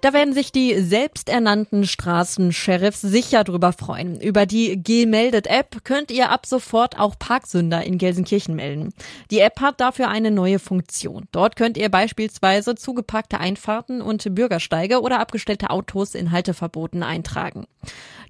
Da werden sich die selbsternannten Straßensheriffs sicher drüber freuen. Über die Gemeldet-App könnt ihr ab sofort auch Parksünder in Gelsenkirchen melden. Die App hat dafür eine neue Funktion. Dort könnt ihr beispielsweise zugepackte Einfahrten und Bürgersteige oder abgestellte Autos in Halteverboten eintragen.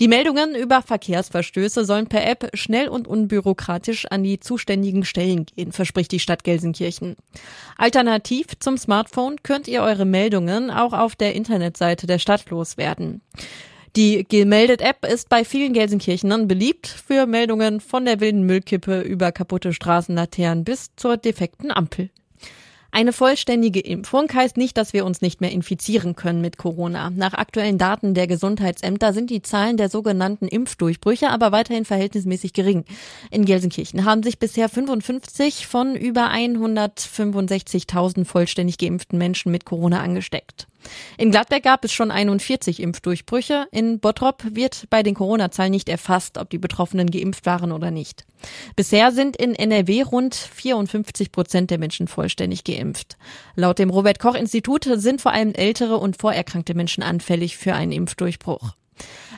Die Meldungen über Verkehrsverstöße sollen per App schnell und unbürokratisch an die zuständigen Stellen gehen, verspricht die Stadt Gelsenkirchen. Alternativ zum Smartphone könnt ihr eure Meldungen auch auf der Internetseite der Stadt loswerden. Die Gemeldet-App ist bei vielen Gelsenkirchenern beliebt für Meldungen von der wilden Müllkippe über kaputte Straßenlaternen bis zur defekten Ampel. Eine vollständige Impfung heißt nicht, dass wir uns nicht mehr infizieren können mit Corona. Nach aktuellen Daten der Gesundheitsämter sind die Zahlen der sogenannten Impfdurchbrüche aber weiterhin verhältnismäßig gering. In Gelsenkirchen haben sich bisher 55 von über 165.000 vollständig geimpften Menschen mit Corona angesteckt. In Gladbeck gab es schon 41 Impfdurchbrüche. In Bottrop wird bei den Corona-Zahlen nicht erfasst, ob die Betroffenen geimpft waren oder nicht. Bisher sind in NRW rund 54 Prozent der Menschen vollständig geimpft. Laut dem Robert-Koch-Institut sind vor allem ältere und vorerkrankte Menschen anfällig für einen Impfdurchbruch.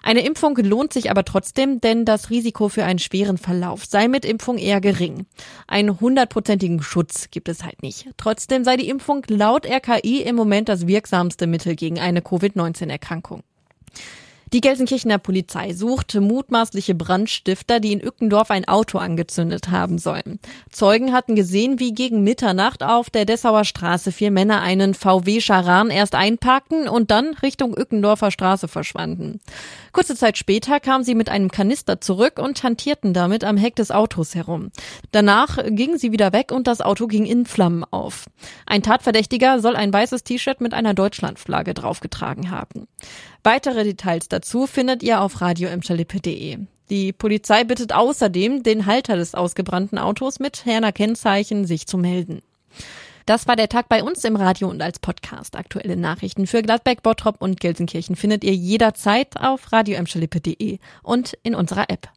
Eine Impfung lohnt sich aber trotzdem, denn das Risiko für einen schweren Verlauf sei mit Impfung eher gering. Einen hundertprozentigen Schutz gibt es halt nicht. Trotzdem sei die Impfung laut RKI im Moment das wirksamste Mittel gegen eine Covid-19-Erkrankung. Die Gelsenkirchener Polizei sucht mutmaßliche Brandstifter, die in Ückendorf ein Auto angezündet haben sollen. Zeugen hatten gesehen, wie gegen Mitternacht auf der Dessauer Straße vier Männer einen VW Charan erst einparkten und dann Richtung Ückendorfer Straße verschwanden. Kurze Zeit später kamen sie mit einem Kanister zurück und hantierten damit am Heck des Autos herum. Danach gingen sie wieder weg und das Auto ging in Flammen auf. Ein Tatverdächtiger soll ein weißes T-Shirt mit einer Deutschlandflagge draufgetragen haben. Weitere Details dazu findet ihr auf radioemschalippe.de. Die Polizei bittet außerdem, den Halter des ausgebrannten Autos mit Herner Kennzeichen sich zu melden. Das war der Tag bei uns im Radio und als Podcast. Aktuelle Nachrichten für Gladbeck, Bottrop und Gelsenkirchen findet ihr jederzeit auf radioemschalippe.de und in unserer App.